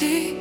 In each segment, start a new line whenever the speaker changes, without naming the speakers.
jamais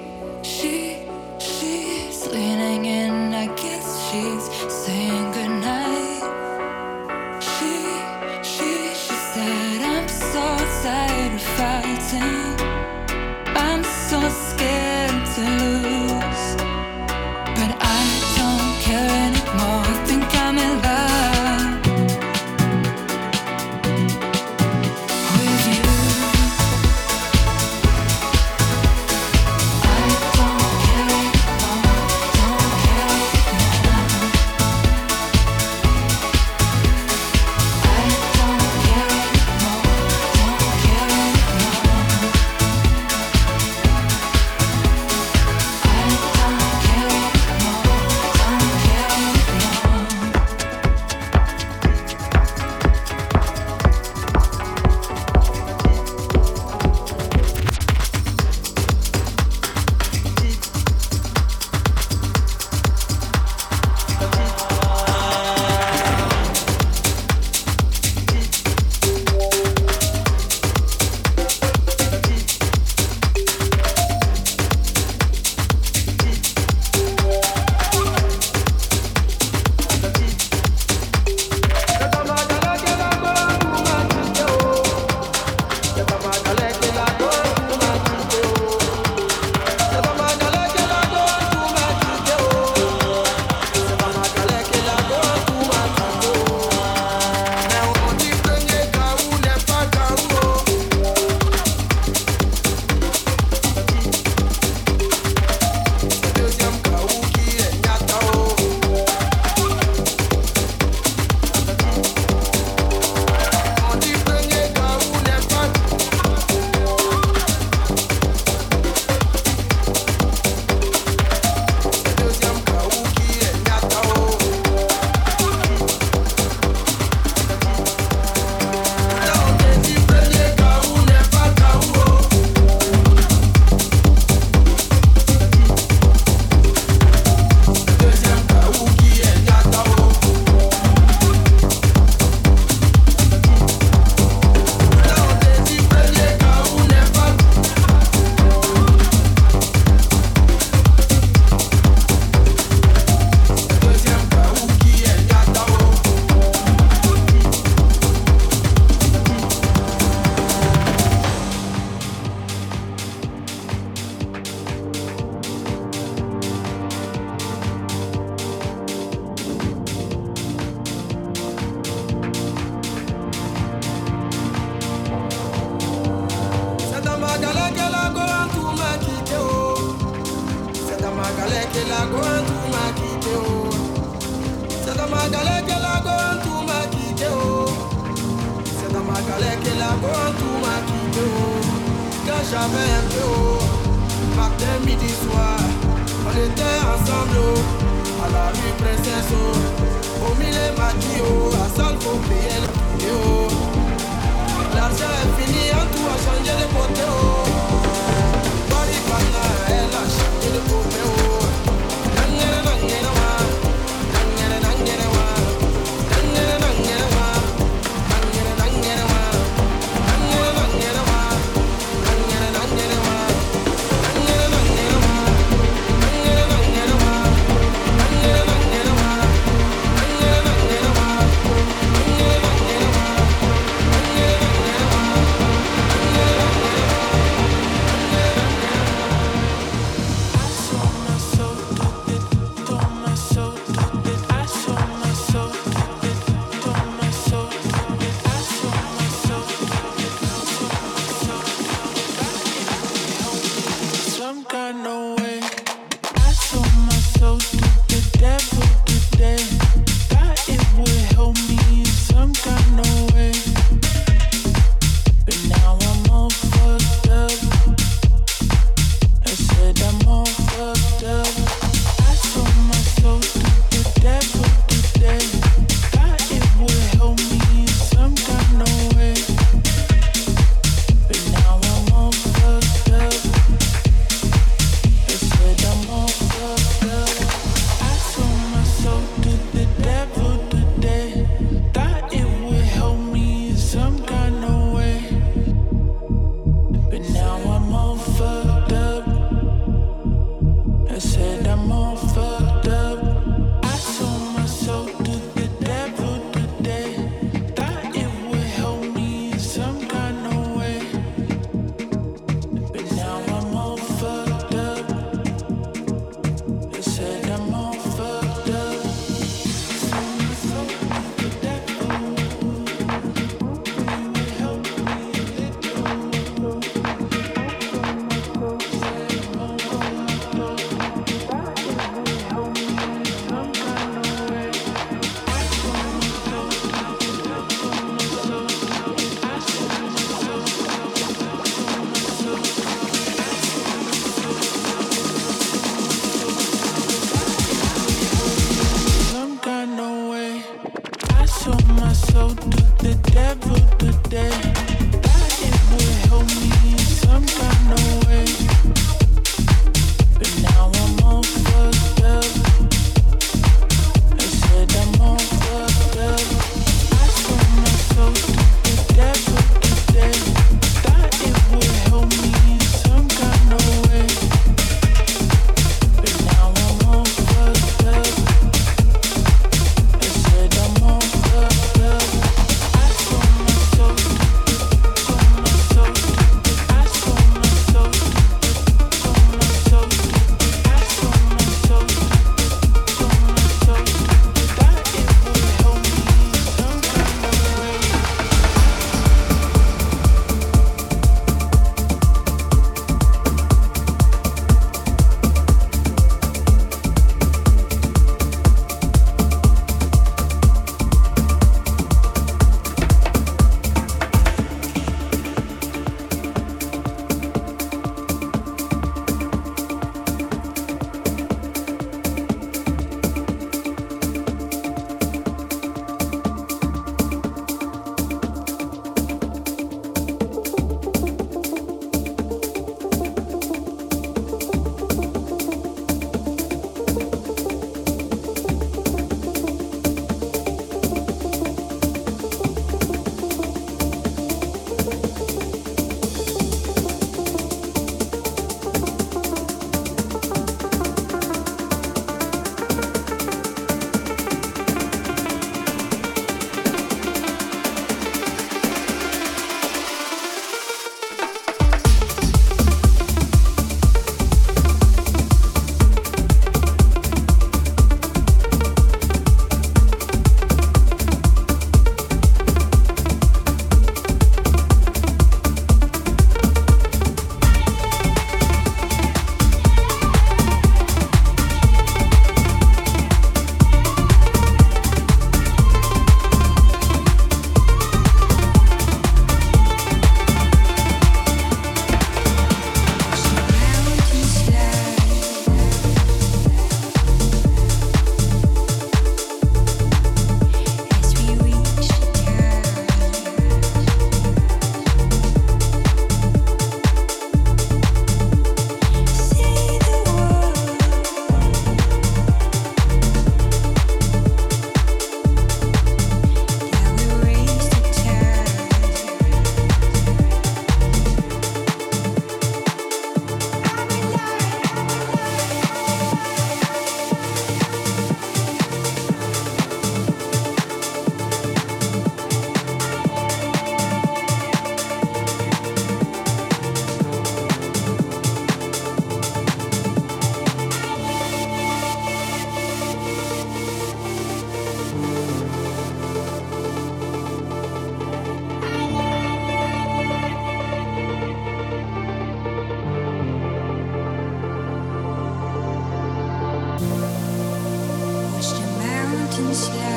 谢。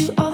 you all